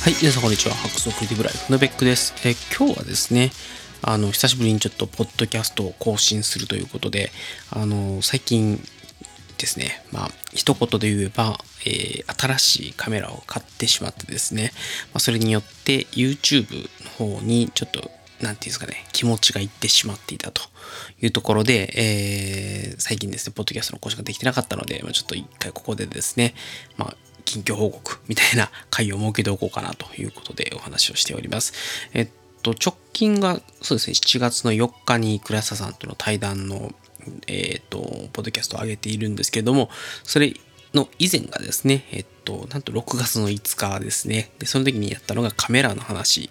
はい、皆さんこんにちは。ハックスクリティブライフのベックです。え今日はですね、あの、久しぶりにちょっとポッドキャストを更新するということで、あの、最近ですね、まあ、一言で言えば、えー、新しいカメラを買ってしまってですね、まあ、それによって YouTube の方にちょっと、なんていうんですかね、気持ちがいってしまっていたというところで、えー、最近ですね、ポッドキャストの更新ができてなかったので、まあ、ちょっと一回ここでですね、まあ、近況報告みたいな回を設けておこうかなということでお話をしております。えっと、直近がそうですね、7月の4日に倉下さんとの対談の、えっと、ポッドキャストを上げているんですけれども、それの以前がですね、えっと、なんと6月の5日ですね。で、その時にやったのがカメラの話。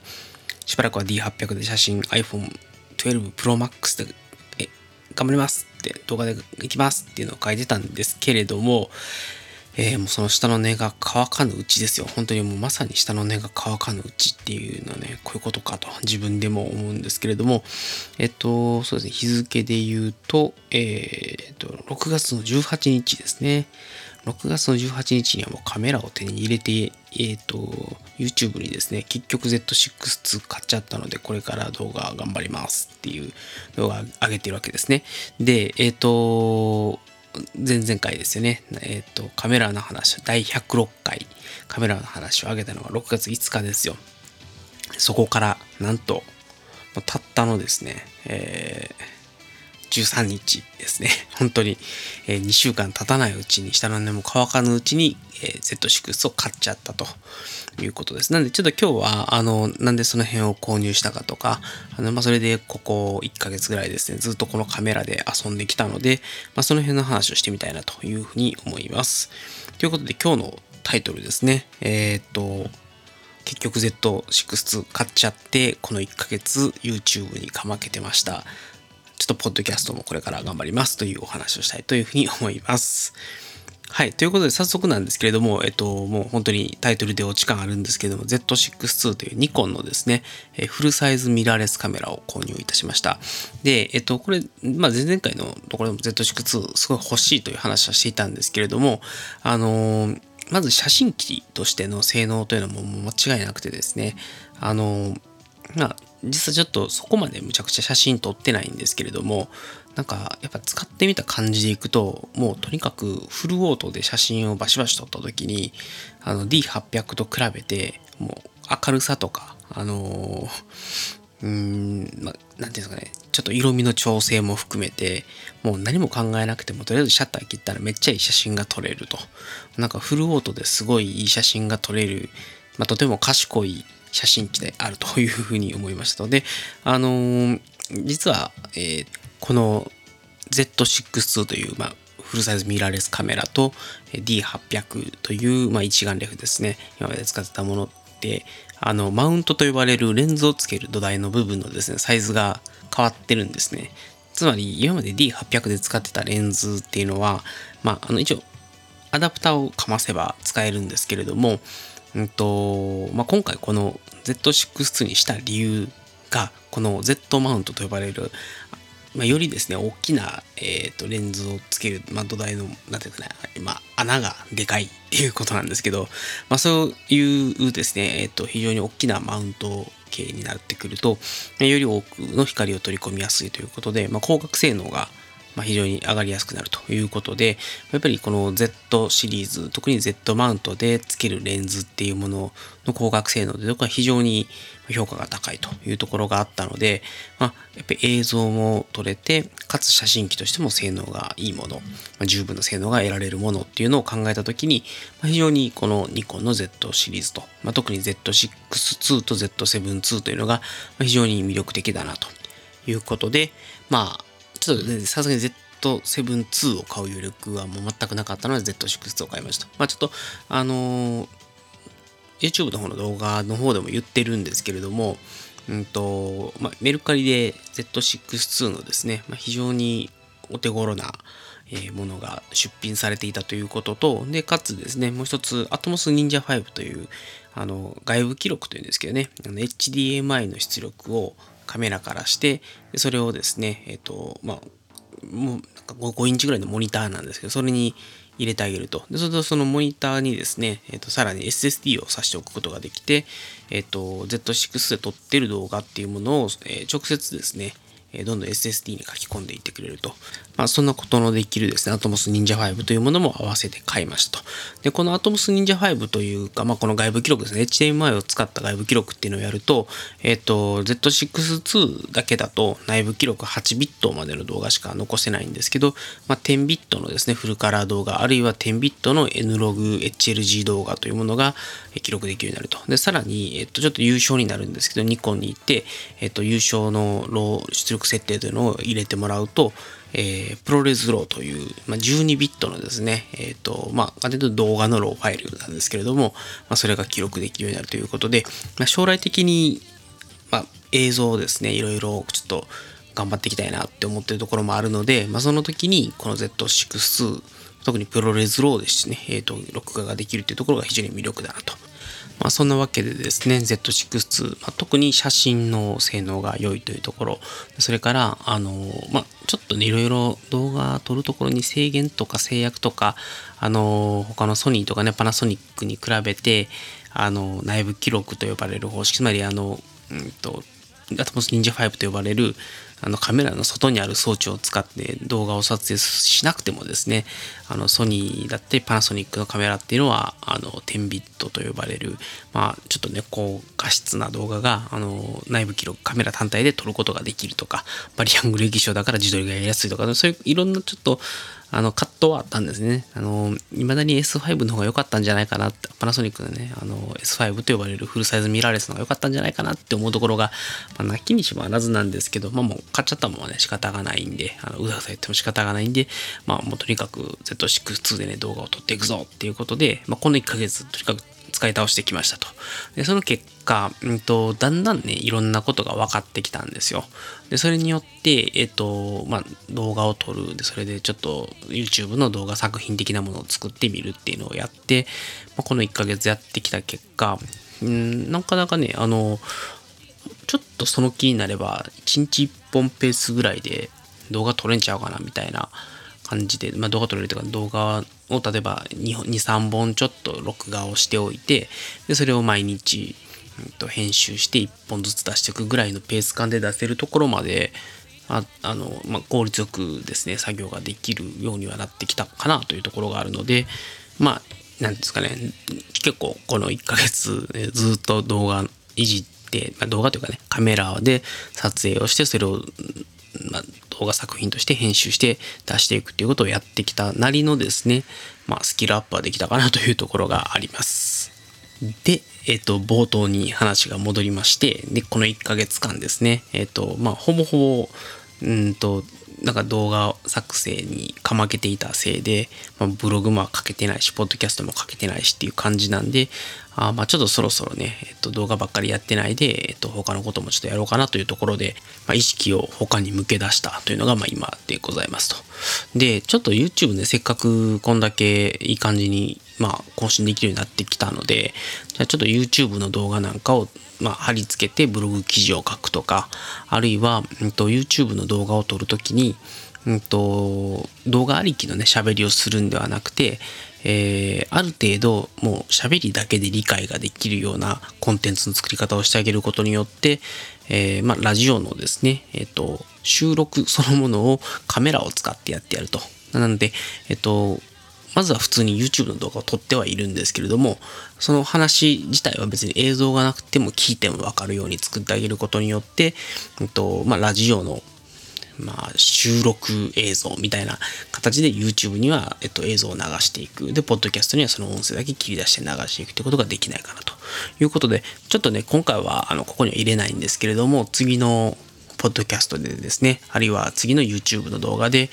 しばらくは D800 で写真 iPhone 12 Pro Max で、え、頑張りますって動画で行きますっていうのを書いてたんですけれども、えー、もうその下の根が乾かぬうちですよ。本当にもうまさに下の根が乾かぬうちっていうのはね、こういうことかと自分でも思うんですけれども、えっと、そうですね、日付で言うと、えー、っと、6月の18日ですね。6月の18日にはもうカメラを手に入れて、えっ、と、YouTube にですね、結局 Z6-2 買っちゃったので、これから動画頑張りますっていう動画上げてるわけですね。で、えっ、と、前々回ですよね、えっ、ー、と、カメラの話、第106回。カメラの話を上げたのが6月5日ですよ。そこから、なんと、たったのですね、えー、13日ですね。本当に、え、2週間経たないうちに、下の根も乾かぬうちに、えー、Z6 を買っちゃったということです。なんで、ちょっと今日は、あの、なんでその辺を購入したかとか、あの、まあ、それでここ1ヶ月ぐらいですね、ずっとこのカメラで遊んできたので、まあ、その辺の話をしてみたいなというふうに思います。ということで、今日のタイトルですね、えー、っと、結局 Z6 買っちゃって、この1ヶ月 YouTube にかまけてました。ちょっとポッドキャストもこれから頑張りますというお話をしたいというふうに思います。はい。ということで、早速なんですけれども、えっと、もう本当にタイトルで落ち感あるんですけれども、Z6-2 というニコンのですね、えフルサイズミラーレスカメラを購入いたしました。で、えっと、これ、まあ、前々回のところでも Z6-2 すごい欲しいという話はしていたんですけれども、あのー、まず写真機としての性能というのももう間違いなくてですね、あのー、まあ、実はちょっとそこまでむちゃくちゃ写真撮ってないんですけれども、なんかやっぱ使ってみた感じでいくともうとにかくフルオートで写真をバシバシ撮った時にあの D800 と比べてもう明るさとかあのうーんまあ、なんていうんですかねちょっと色味の調整も含めてもう何も考えなくてもとりあえずシャッター切ったらめっちゃいい写真が撮れると。なんかフルオートですごいいい写真が撮れる、まあ、とても賢い写真機であるというふうに思いましたのであのー、実は、えー、この Z6-2 という、まあ、フルサイズミラーレスカメラと D800 という、まあ、一眼レフですね。今まで使ってたものってあのマウントと呼ばれるレンズをつける土台の部分のですねサイズが変わってるんですね。つまり今まで D800 で使ってたレンズっていうのは、まあ、あの一応アダプターをかませば使えるんですけれども、うんとまあ、今回この Z6 にした理由がこの Z マウントと呼ばれるまあ、よりですね、大きな、えーと、レンズをつける、まあ、土台の、なんていうかね、まあ、穴がでかい っていうことなんですけど、まあ、そういうですね、えっ、ー、と、非常に大きなマウント系になってくると、より多くの光を取り込みやすいということで、まあ、光学性能がまあ、非常に上がりやすくなるということで、やっぱりこの Z シリーズ、特に Z マウントでつけるレンズっていうものの光学性能では非常に評価が高いというところがあったので、まあ、やっぱり映像も撮れて、かつ写真機としても性能がいいもの、まあ、十分な性能が得られるものっていうのを考えたときに、まあ、非常にこのニコンの Z シリーズと、まあ、特に Z6-2 と Z7-2 というのが非常に魅力的だなということで、まあ、ちょっとね、さすがに Z7-2 を買う余力はもう全くなかったので Z6 を買いました。まあちょっと、あのー、YouTube の方の動画の方でも言ってるんですけれども、うんと、まあ、メルカリで Z6-2 のですね、まあ、非常にお手頃な、えものが出品されていたということと、で、かつですね、もう一つ、Atomos Ninja 5という、あの、外部記録というんですけどね、HDMI の出力をカメラからして、それをですね、えっ、と、まあ、もう 5, 5インチぐらいのモニターなんですけど、それに入れてあげると。で、それとそのモニターにですね、えっ、ー、と、さらに SSD を挿しておくことができて、えっ、ー、と、Z6 で撮ってる動画っていうものを、え直接ですね、えどんどん SSD に書き込んでいってくれると。まあ、そんなことのできるですね、Atomos Ninja 5というものも合わせて買いましたと。で、この Atomos Ninja 5というか、まあ、この外部記録ですね、HDMI を使った外部記録っていうのをやると、えっ、ー、と、Z6-2 だけだと内部記録8ビットまでの動画しか残せないんですけど、まあ、10ビットのですね、フルカラー動画、あるいは10ビットの N-Log HLG 動画というものが記録できるようになると。で、さらに、えっ、ー、と、ちょっと有償になるんですけど、ニコンに言って、えっ、ー、と、有償の RAW 出力設定というのを入れてもらうと、えー、 ProRes RAW という、まあ、12ビットのですね、えっ、ー、と、まあ、動画の RAW ファイルなんですけれども、まあ、それが記録できるようになるということで、まあ、将来的に、まあ、映像をですね、いろいろちょっと頑張っていきたいなって思ってるところもあるので、まあ、その時にこの Z6 特に ProRes RAW ですね、えっ、ー、と、録画ができるっていうところが非常に魅力だなとまあ、そんなわけでですね、Z6、まあ、特に写真の性能が良いというところ、それから、あの、まあ、ちょっとね、いろいろ動画撮るところに制限とか制約とか、あの、他のソニーとかね、パナソニックに比べて、あの、内部記録と呼ばれる方式、つまり、あの、うんと、アトモス Ninja 5と呼ばれる、あのカメラの外にある装置を使って動画を撮影しなくてもですね、あのソニーだってパナソニックのカメラっていうのはあの10ビットと呼ばれる、まあちょっとね、高画質な動画があの内部記録カメラ単体で撮ることができるとか、バリアングル液晶だから自撮りがやりやすいとか、そういういろんなちょっとあの、葛藤はあったんですね。あの、未だに S5 の方が良かったんじゃないかなって、パナソニックのね、あの、S5 と呼ばれるフルサイズミラーレスの方が良かったんじゃないかなって思うところが、まあ、泣きにしもあらずなんですけど、まあもう買っちゃったもんはね、仕方がないんで、あの、うざさ言っても仕方がないんで、まあもうとにかく Z6-2 でね、動画を撮っていくぞっていうことで、まあこの1ヶ月、とにかく使い倒してきましたと。で、その結果、うんと、だんだんね、いろんなことが分かってきたんですよ。で、それによって、えっ、と、まあ、動画を撮る。で、それでちょっと YouTube の動画作品的なものを作ってみるっていうのをやって、まあ、この1ヶ月やってきた結果、うん、なかなかね、あの、ちょっとその気になれば、1日1本ペースぐらいで動画撮れんちゃうかなみたいな感じで、まあ、動画撮れるというか動画を例えば2、3本ちょっと録画をしておいて、でそれを毎日、うん、と編集して1本ずつ出していくぐらいのペース感で出せるところまで、ああのまあ、効率よくですね、作業ができるようにはなってきたかなというところがあるので、まあ、なんですかね、結構この1ヶ月ずっと動画いじって、まあ、動画というかね、カメラで撮影をして、それをまあ、動画作品として編集して出していくっていうことをやってきたなりのですね、まあ、スキルアップはできたかなというところがあります。で、えっ、と、冒頭に話が戻りまして、で、この1ヶ月間ですね、えっ、と、まあ、ほぼほぼ、うんと、なんか動画作成にかまけていたせいで、まあ、ブログも書けてないし、ポッドキャストも書けてないしっていう感じなんで、あまあちょっとそろそろね、えっと、動画ばっかりやってないで、えっと、他のこともちょっとやろうかなというところで、まあ、意識を他に向け出したというのが、まあ今でございますと。で、ちょっと YouTube ね、せっかくこんだけいい感じに、まあ更新できるようになってきたので、じゃあちょっと YouTube の動画なんかを、まあ、貼り付けてブログ記事を書くとか、あるいは、うんと、YouTube の動画を撮るときに、うんと、動画ありきのね、喋りをするんではなくて、えー、ある程度もう喋りだけで理解ができるようなコンテンツの作り方をしてあげることによって、えー、まあ、ラジオのですね、えっ、ー、と、収録そのものをカメラを使ってやってやると。なので、えっ、と、まずは普通に YouTube の動画を撮ってはいるんですけれども、その話自体は別に映像がなくても聞いてもわかるように作ってあげることによって、えっとまあ、ラジオのまあ、収録映像みたいな形で YouTube には、えっと、映像を流していく。で、ポッドキャストにはその音声だけ切り出して流していくということができないかなということで、ちょっとね、今回は、あの、ここには入れないんですけれども、次のポッドキャストでですね、あるいは次の YouTube の動画で、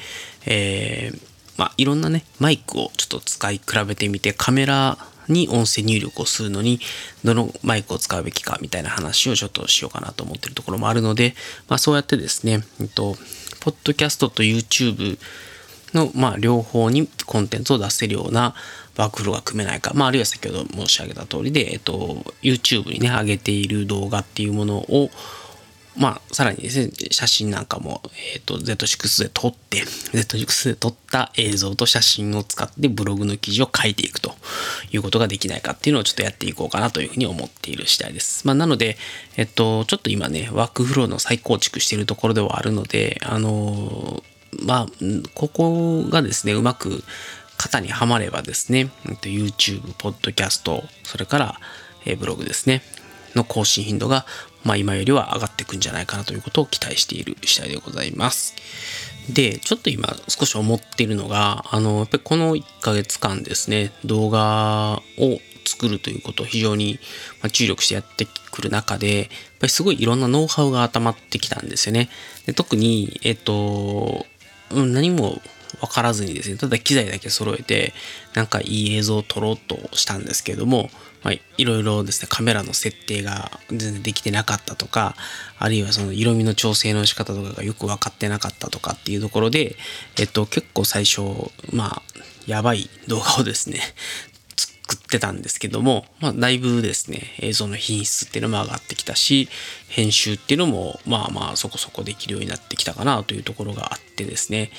えー、まあ、いろんなね、マイクをちょっと使い比べてみて、カメラに音声入力をするのに、どのマイクを使うべきかみたいな話をちょっとしようかなと思ってるところもあるので、まあそうやってですね、えっと、ポッドキャストと YouTube の、まあ両方にコンテンツを出せるようなワークフローが組めないか、まああるいは先ほど申し上げた通りで、えっと、YouTube にね、上げている動画っていうものを、まあ、さらにですね、写真なんかも、えっ、ー、と、Z6 で撮って、Z6 で撮った映像と写真を使ってブログの記事を書いていくということができないかっていうのをちょっとやっていこうかなというふうに思っている次第です。まあ、なので、えっと、ちょっと今ね、ワークフローの再構築しているところではあるので、あのまあ、ここがですね、うまく型にはまればですね、YouTube、Podcast、それから、ブログですね、の更新頻度がまあ、今よりは上がっていくんじゃないかなということを期待している次第でございます。で、ちょっと今少し思っているのが、あの、やっぱりこの1ヶ月間ですね、動画を作るということを非常に注力してやってくる中で、やっぱりすごいいろんなノウハウが頭ってきたんですよね。で特に、えっと、何も分からずにですね、ただ機材だけ揃えて、なんかいい映像を撮ろうとしたんですけども、まあ、いろいろですね、カメラの設定が全然できてなかったとか、あるいはその色味の調整の仕方とかがよく分かってなかったとかっていうところで、えっと、結構最初、まあ、やばい動画をですね、作ってたんですけども、まあ、だいぶですね、映像の品質っていうのも上がってきたし、編集っていうのも、まあまあそこそこできるようになってきたかなというところがあってですね。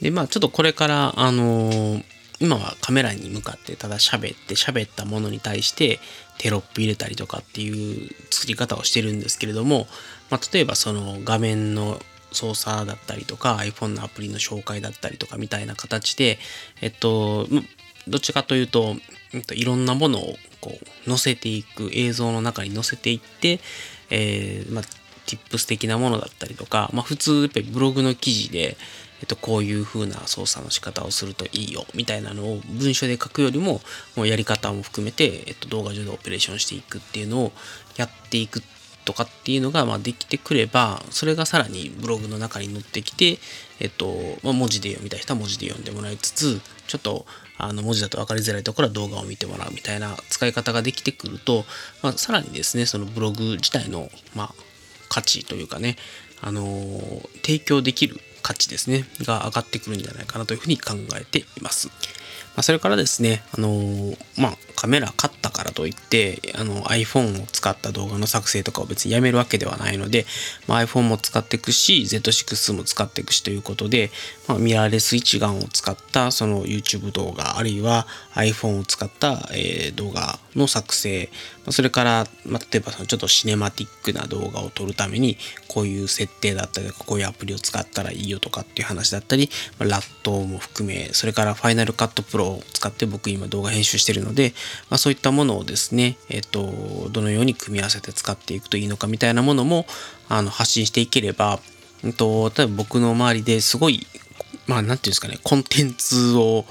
で、まあちょっとこれから、あのー今はカメラに向かってただ喋って喋ったものに対してテロップ入れたりとかっていう作り方をしてるんですけれども、まあ、例えばその画面の操作だったりとか iPhone のアプリの紹介だったりとかみたいな形で、えっと、どっちかというと、いろんなものをこう載せていく映像の中に載せていって、えー、まあ、tips 的なものだったりとか、まあ、普通やっぱりブログの記事で、えっと、こういう風な操作の仕方をするといいよみたいなのを文章で書くよりももうやり方も含めて、えっと、動画上でオペレーションしていくっていうのをやっていくとかっていうのが、まあ、できてくればそれがさらにブログの中に載ってきて、えっとまあ、文字で読みたい人は文字で読んでもらいつつちょっとあの文字だと分かりづらいところは動画を見てもらうみたいな使い方ができてくると、まあ、さらにですねそのブログ自体の、まあ、価値というかね、あのー、提供できる価値ですね、が上がってくるんじゃないかなというふうに考えています。まあ、それからですね、あのー、まあ、カメラ買ったからといって、あの iPhone を使った動画の作成とかを別にやめるわけではないので、まあ、iPhone も使っていくし、Z6 も使っていくしということで、まあ、ミラーレス一眼を使ったその YouTube 動画、あるいは iPhone を使った、えー、動画の作成、それから、まあ、例えばそのちょっとシネマティックな動画を撮るために、こういう設定だったりとか、こういうアプリを使ったらいいよとかっていう話だったり、まあ、ラットも含め、それから Final Cut Pro を使って僕今動画編集してるので、まあ、そういったものをですね、えっ、と、どのように組み合わせて使っていくといいのかみたいなものもあの発信していければ、えっと、例えば僕の周りですごい、まあ、なんていうんですかね、コンテンツを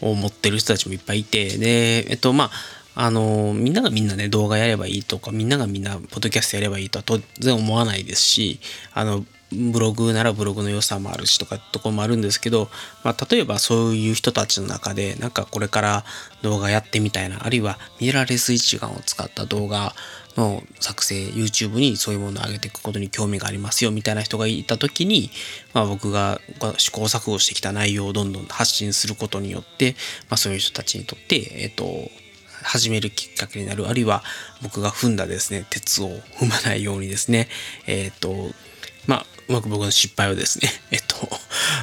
持ってる人たちもいっぱいいて、で、えっと、まあ、あの、みんながみんなね、動画やればいいとか、みんながみんな、ポッドキャストやればいいとは当然思わないですし、あの、ブログならブログの良さもあるしとかとこもあるんですけど、まあ、例えばそういう人たちの中でなんかこれから動画やってみたいなあるいはミラーレス一眼を使った動画の作成 YouTube にそういうものを上げていくことに興味がありますよみたいな人がいた時に、まあ、僕が試行錯誤してきた内容をどんどん発信することによって、まあ、そういう人たちにとって、えっ、と始めるきっかけになるあるいは僕が踏んだですね鉄を踏まないようにですねえっ、とまあまく僕の失敗をですね、えっと、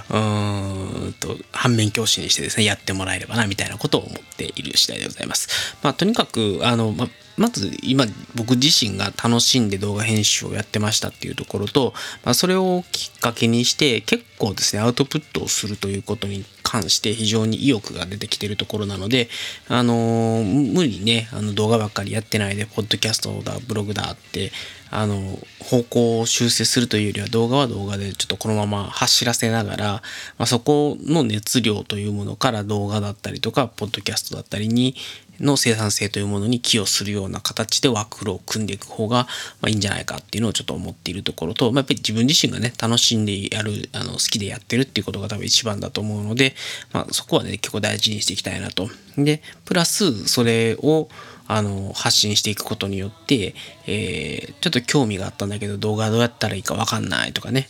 うーんと、反面教師にしてですね、やってもらえればな、みたいなことを思っている次第でございます。まあ、とにかく、あの、まあまず今僕自身が楽しんで動画編集をやってましたっていうところと、まあ、それをきっかけにして結構ですねアウトプットをするということに関して非常に意欲が出てきてるところなのであのー、無理にねあの動画ばっかりやってないでポッドキャストだブログだってあの方向を修正するというよりは動画は動画でちょっとこのまま走らせながら、まあ、そこの熱量というものから動画だったりとかポッドキャストだったりにの生産性というものに寄与するような形でワークフローを組んでいく方が、まあ、いいんじゃないかっていうのをちょっと思っているところと、まあ、やっぱり自分自身がね楽しんでやるあの好きでやってるっていうことが多分一番だと思うので、まあ、そこはね結構大事にしていきたいなと。でプラスそれをあの発信していくことによって、えー、ちょっと興味があったんだけど動画どうやったらいいかわかんないとかね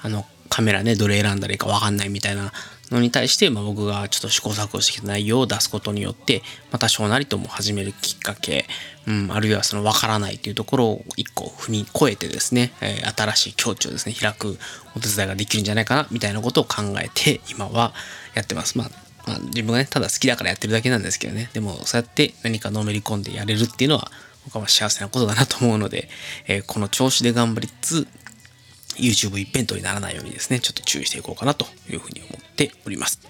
あのカメラね、どれ選んだらいいかわかんないみたいなのに対して、まあ、僕がちょっと試行錯誤してきた内容を出すことによって、まあ、多少なりとも始めるきっかけ、うん、あるいはその分からないというところを一個踏み越えてですね、えー、新しい境地をですね、開くお手伝いができるんじゃないかな、みたいなことを考えて、今はやってます。まあまあ、自分がね、ただ好きだからやってるだけなんですけどね。でも、そうやって何かのめり込んでやれるっていうのは、僕は幸せなことだなと思うので、えー、この調子で頑張りつつ、YouTube 一辺倒にならないようにですね、ちょっと注意していこうかなというふうに思っております。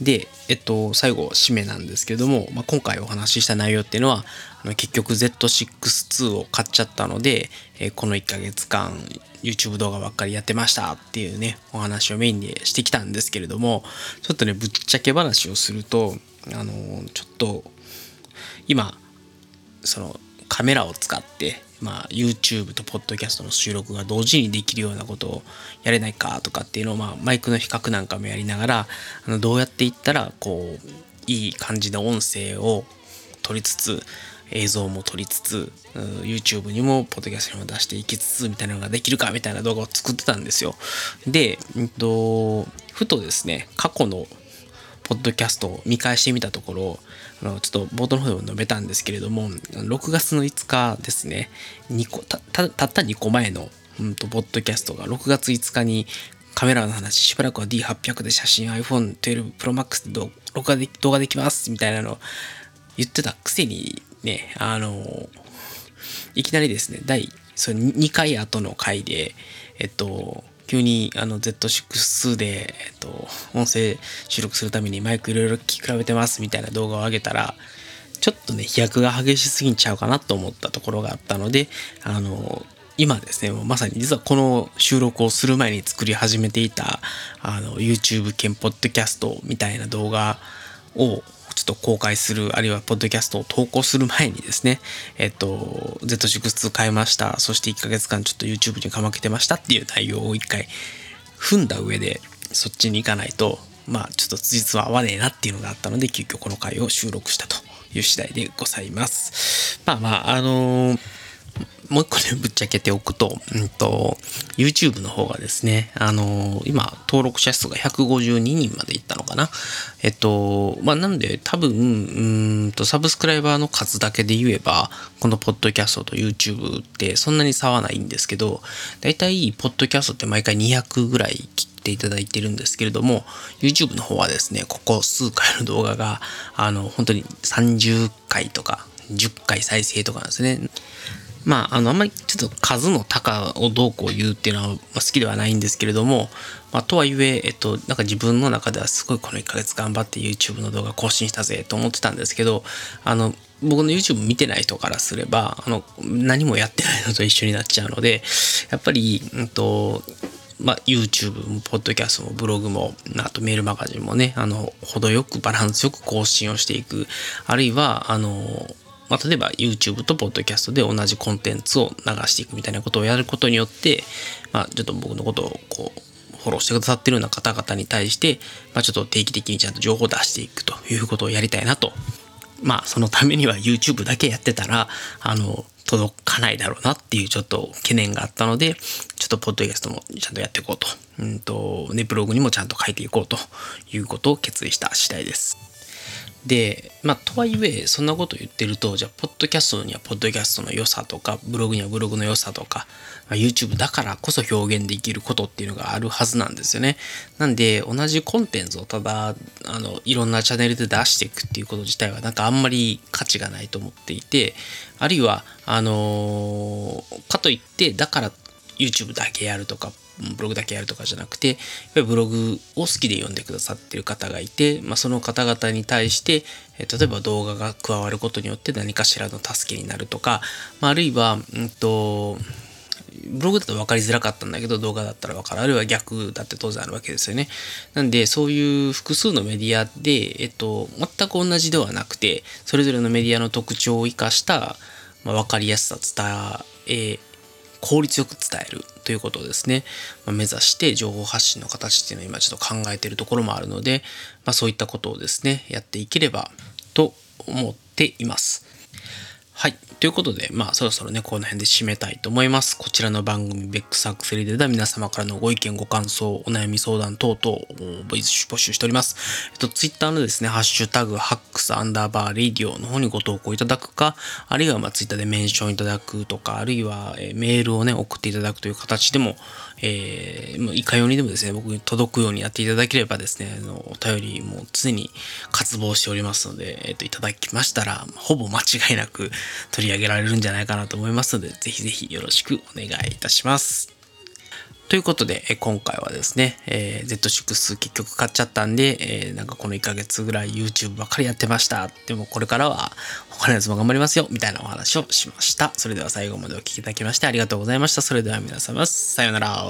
で、えっと、最後、締めなんですけども、まあ、今回お話しした内容っていうのは、あの結局 Z6-2 を買っちゃったので、え、この1ヶ月間 YouTube 動画ばっかりやってましたっていうね、お話をメインでしてきたんですけれども、ちょっとね、ぶっちゃけ話をすると、あのちょっと、今、そのカメラを使ってまあ、YouTube と Podcast の収録が同時にできるようなことをやれないかとかっていうのを、まあ、マイクの比較なんかもやりながらあのどうやっていったらこういい感じの音声を取りつつ映像も撮りつつ YouTube にも Podcast にも出していきつつみたいなのができるかみたいな動画を作ってたんですよ。で、うんと、ふとですね過去のポッドキャストを見返してみたところあのちょっと冒頭の方でも述べたんですけれども6月の5日ですね。2個たたった2個前の、うんと、ポッドキャストが6月5日にカメラの話しばらくは D800 で写真 iPhone12 Pro Max で録画で動画できますみたいなの言ってたくせにねあのいきなりですね第それ2回後の回でえっと急にあの Z6 で、えっと、音声収録するためにマイクいろいろ聞き比べてますみたいな動画を上げたら、ちょっとね、飛躍が激しすぎんちゃうかなと思ったところがあったので、あの、今ですね、まさに実はこの収録をする前に作り始めていた、あの、YouTube 兼ポッドキャストみたいな動画をちょっと公開する、あるいはポッドキャストを投稿する前にですね、えっと、Z6 変えました。そして1ヶ月間ちょっと YouTube にかまけてましたっていう内容を一回踏んだ上で、そっちに行かないと、まあちょっと実は合わねえなっていうのがあったので、急遽この回を収録したという次第でございます。まあまあ、あのーもう一個ね、ぶっちゃけておくと、うんと、YouTube の方がですね、あのー、今、登録者数が152人までいったのかな。えっと、まあ、なんで、多分、うんと、サブスクライバーの数だけで言えば、このポッドキャストと YouTube ってそんなに差はないんですけど、だいたい、ポッドキャストって毎回200ぐらい切っていただいてるんですけれども、YouTube の方はですね、ここ数回の動画が、あの、本当に30回とか、10回再生とかなんですね。まあ、あの、あんまりちょっと数の高をどうこう言うっていうのは好きではないんですけれども、まあ、とはいえ、えっと、なんか自分の中ではすごいこの1ヶ月頑張って YouTube の動画更新したぜと思ってたんですけど、あの、僕の YouTube 見てない人からすれば、あの、何もやってないのと一緒になっちゃうので、やっぱり、うんと、まあ、YouTube も、ポッドキャストも、ブログも、あとメールマガジンもね、あの、程よくバランスよく更新をしていく。あるいは、あの、まあ、例えば YouTube と Podcast で同じコンテンツを流していくみたいなことをやることによって、まあ、ちょっと僕のことをこう、フォローしてくださってるような方々に対して、まあ、ちょっと定期的にちゃんと情報を出していくということをやりたいなと。まあ、そのためには YouTube だけやってたら、あの、届かないだろうなっていうちょっと懸念があったので、ちょっとポッドキャストもちゃんとやっていこうと。うんと、ね、ブログにもちゃんと書いていこうということを決意した次第です。で、まあ、とはいえ、そんなこと言ってると、じゃあ、ポッドキャストにはポッドキャストの良さとか、ブログにはブログの良さとか、まあ、YouTube だからこそ表現できることっていうのがあるはずなんですよね。なんで、同じコンテンツをただ、あの、いろんなチャンネルで出していくっていうこと自体は、なんかあんまり価値がないと思っていて、あるいは、あのー、かといって、だから YouTube だけやるとか、ブログだけやるとかじゃなくて、やっぱりブログを好きで読んでくださってる方がいて、まあ、その方々に対して、え例えば動画が加わることによって何かしらの助けになるとか、まあ、あるいは、うんと、ブログだと分かりづらかったんだけど動画だったら分かる。あるいは逆だって当然あるわけですよね。なんでそういう複数のメディアで、えっと、全く同じではなくて、それぞれのメディアの特徴を生かした、まあ、分かりやすさ伝え、効率よく伝えるということをですね、まあ、目指して情報発信の形っていうのを今ちょっと考えているところもあるので、まあ、そういったことをですね、やっていければと思っています。はい。ということで、まあそろそろね、この辺で締めたいと思います。こちらの番組、ベックサックスリででは皆様からのご意見、ご感想、お悩み相談等々募集しております。えっと、ツイッターのですね、ハッシュタグ、ハックスアンダーバーレディオの方にご投稿いただくか、あるいはまあツイッターでメンションいただくとか、あるいは、えメールをね、送っていただくという形でも、えー、いかようにでもですね、僕に届くようにやっていただければですね、あのお便りも常に渇望しておりますので、えっと、いただきましたら、ほぼ間違いなく取り上げられるんじゃないかなと思いますので、ぜひぜひよろしくお願いいたします。ということで、え今回はですね、えー、Z6 結局買っちゃったんで、えー、なんかこの1ヶ月ぐらい YouTube ばっかりやってました。でもこれからは他のやつも頑張りますよ、みたいなお話をしました。それでは最後までお聴きいただきましてありがとうございました。それでは皆様、さようなら。